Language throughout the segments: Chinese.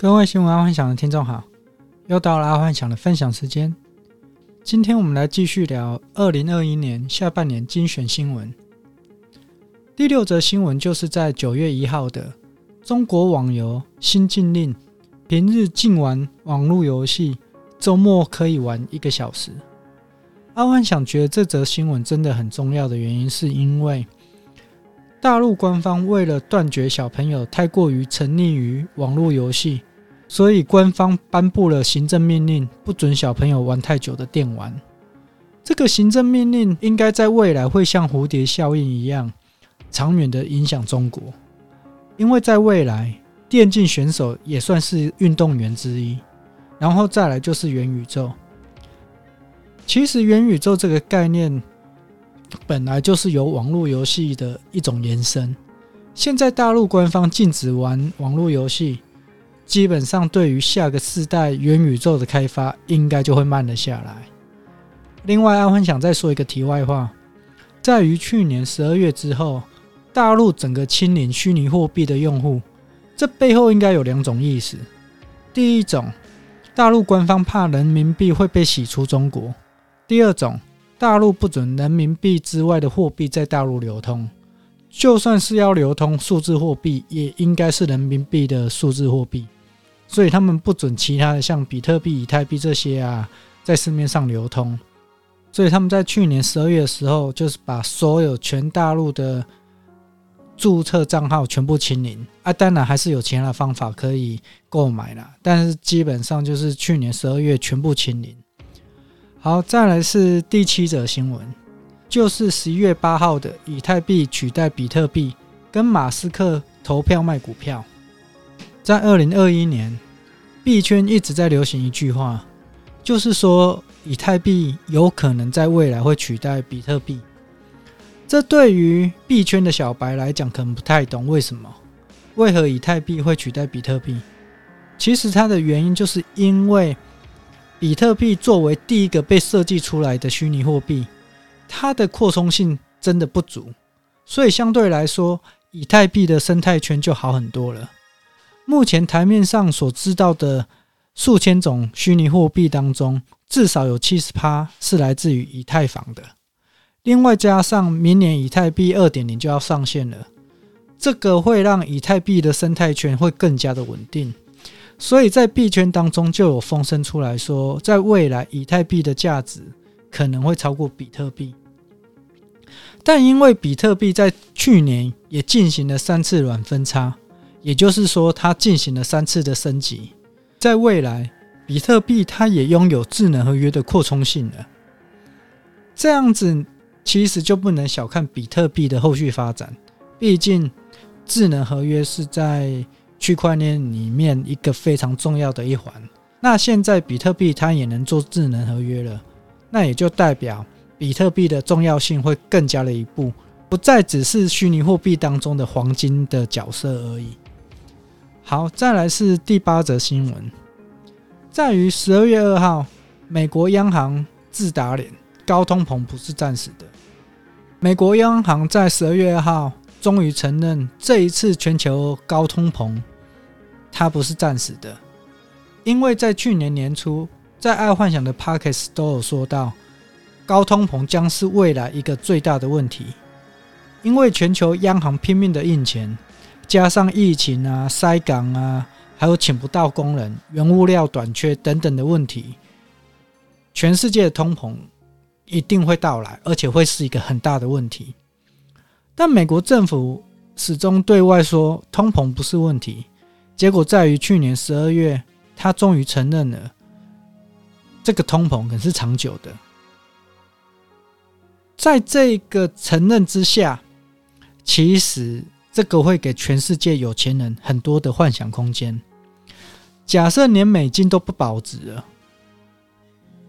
各位新闻阿幻想的听众好，又到了阿幻想的分享时间。今天我们来继续聊二零二一年下半年精选新闻。第六则新闻就是在九月一号的中国网游新禁令，平日禁玩网络游戏，周末可以玩一个小时。阿幻想觉得这则新闻真的很重要的原因，是因为大陆官方为了断绝小朋友太过于沉溺于网络游戏。所以，官方颁布了行政命令，不准小朋友玩太久的电玩。这个行政命令应该在未来会像蝴蝶效应一样，长远的影响中国。因为在未来，电竞选手也算是运动员之一。然后再来就是元宇宙。其实，元宇宙这个概念本来就是由网络游戏的一种延伸。现在大陆官方禁止玩网络游戏。基本上，对于下个世代元宇宙的开发，应该就会慢了下来。另外，阿欢想再说一个题外话，在于去年十二月之后，大陆整个清零虚拟货币的用户，这背后应该有两种意思。第一种，大陆官方怕人民币会被洗出中国；第二种，大陆不准人民币之外的货币在大陆流通。就算是要流通数字货币，也应该是人民币的数字货币。所以他们不准其他的像比特币、以太币这些啊，在市面上流通。所以他们在去年十二月的时候，就是把所有全大陆的注册账号全部清零啊。当然还是有其他的方法可以购买啦，但是基本上就是去年十二月全部清零。好，再来是第七则新闻，就是十一月八号的以太币取代比特币，跟马斯克投票卖股票。在二零二一年，币圈一直在流行一句话，就是说以太币有可能在未来会取代比特币。这对于币圈的小白来讲，可能不太懂为什么，为何以太币会取代比特币？其实它的原因就是因为比特币作为第一个被设计出来的虚拟货币，它的扩充性真的不足，所以相对来说，以太币的生态圈就好很多了。目前台面上所知道的数千种虚拟货币当中，至少有七十趴是来自于以太坊的。另外加上明年以太币二点零就要上线了，这个会让以太币的生态圈会更加的稳定。所以在币圈当中就有风声出来说，在未来以太币的价值可能会超过比特币。但因为比特币在去年也进行了三次软分叉。也就是说，它进行了三次的升级，在未来，比特币它也拥有智能合约的扩充性了。这样子其实就不能小看比特币的后续发展，毕竟智能合约是在区块链里面一个非常重要的一环。那现在比特币它也能做智能合约了，那也就代表比特币的重要性会更加了一步，不再只是虚拟货币当中的黄金的角色而已。好，再来是第八则新闻，在于十二月二号，美国央行自打脸，高通膨不是暂时的。美国央行在十二月二号终于承认，这一次全球高通膨它不是暂时的，因为在去年年初，在爱幻想的 Podcast 都有说到，高通膨将是未来一个最大的问题，因为全球央行拼命的印钱。加上疫情啊、塞港啊，还有请不到工人、原物料短缺等等的问题，全世界的通膨一定会到来，而且会是一个很大的问题。但美国政府始终对外说通膨不是问题，结果在于去年十二月，他终于承认了这个通膨可是长久的。在这个承认之下，其实。这个会给全世界有钱人很多的幻想空间。假设连美金都不保值了，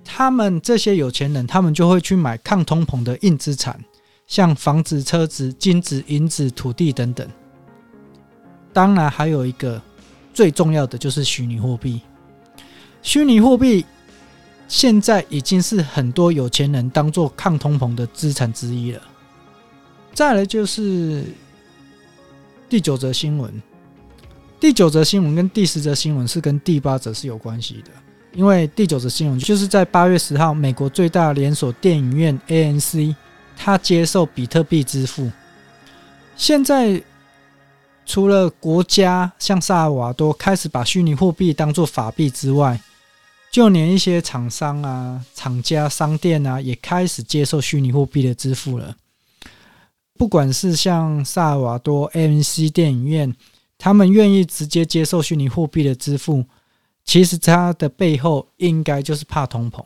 他们这些有钱人，他们就会去买抗通膨的硬资产，像房子、车子、金子、银子、土地等等。当然，还有一个最重要的就是虚拟货币。虚拟货币现在已经是很多有钱人当做抗通膨的资产之一了。再来就是。第九则新闻，第九则新闻跟第十则新闻是跟第八则是有关系的，因为第九则新闻就是在八月十号，美国最大连锁电影院 AMC 它接受比特币支付。现在除了国家像萨尔瓦多开始把虚拟货币当作法币之外，就连一些厂商啊、厂家、商店啊，也开始接受虚拟货币的支付了。不管是像萨尔瓦多 M C 电影院，他们愿意直接接受虚拟货币的支付，其实它的背后应该就是怕通膨，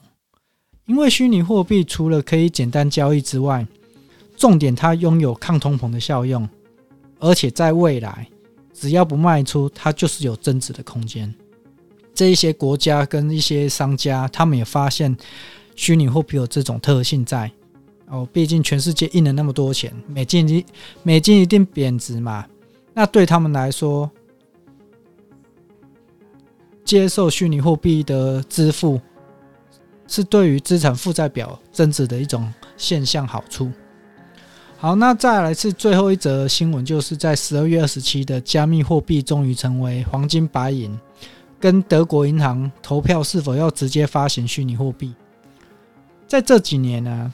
因为虚拟货币除了可以简单交易之外，重点它拥有抗通膨的效用，而且在未来只要不卖出，它就是有增值的空间。这一些国家跟一些商家，他们也发现虚拟货币有这种特性在哦。毕竟全世界印了那么多钱，美金一美金一定贬值嘛。那对他们来说，接受虚拟货币的支付，是对于资产负债表增值的一种现象好处。好，那再来是最后一则新闻，就是在十二月二十七的加密货币终于成为黄金白银。跟德国银行投票是否要直接发行虚拟货币？在这几年呢、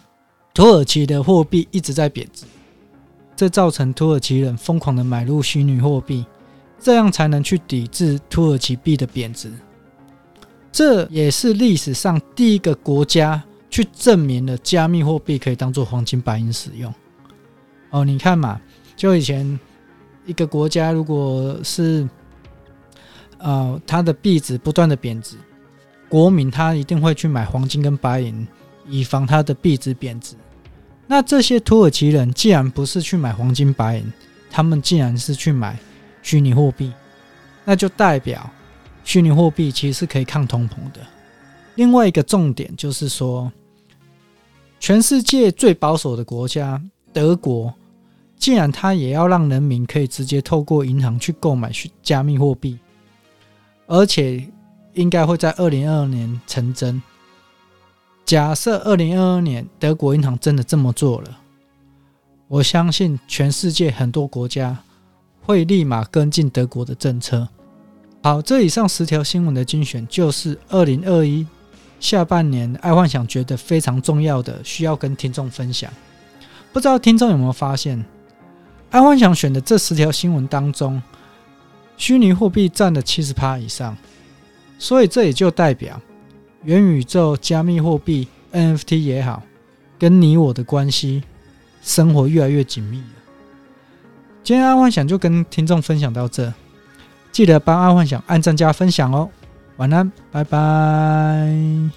土耳其的货币一直在贬值，这造成土耳其人疯狂的买入虚拟货币，这样才能去抵制土耳其币的贬值。这也是历史上第一个国家去证明了加密货币可以当做黄金白银使用。哦，你看嘛，就以前一个国家如果是呃，它的币值不断的贬值，国民他一定会去买黄金跟白银，以防它的币值贬值。那这些土耳其人既然不是去买黄金白银，他们竟然是去买虚拟货币，那就代表虚拟货币其实是可以抗通膨的。另外一个重点就是说，全世界最保守的国家德国，既然他也要让人民可以直接透过银行去购买加密货币。而且应该会在二零二二年成真。假设二零二二年德国银行真的这么做了，我相信全世界很多国家会立马跟进德国的政策。好，这以上十条新闻的精选就是二零二一下半年爱幻想觉得非常重要的，需要跟听众分享。不知道听众有没有发现，爱幻想选的这十条新闻当中，虚拟货币占了七十趴以上，所以这也就代表元宇宙、加密货币、NFT 也好，跟你我的关系，生活越来越紧密了。今天阿幻想就跟听众分享到这，记得帮阿幻想按赞加分享哦。晚安，拜拜。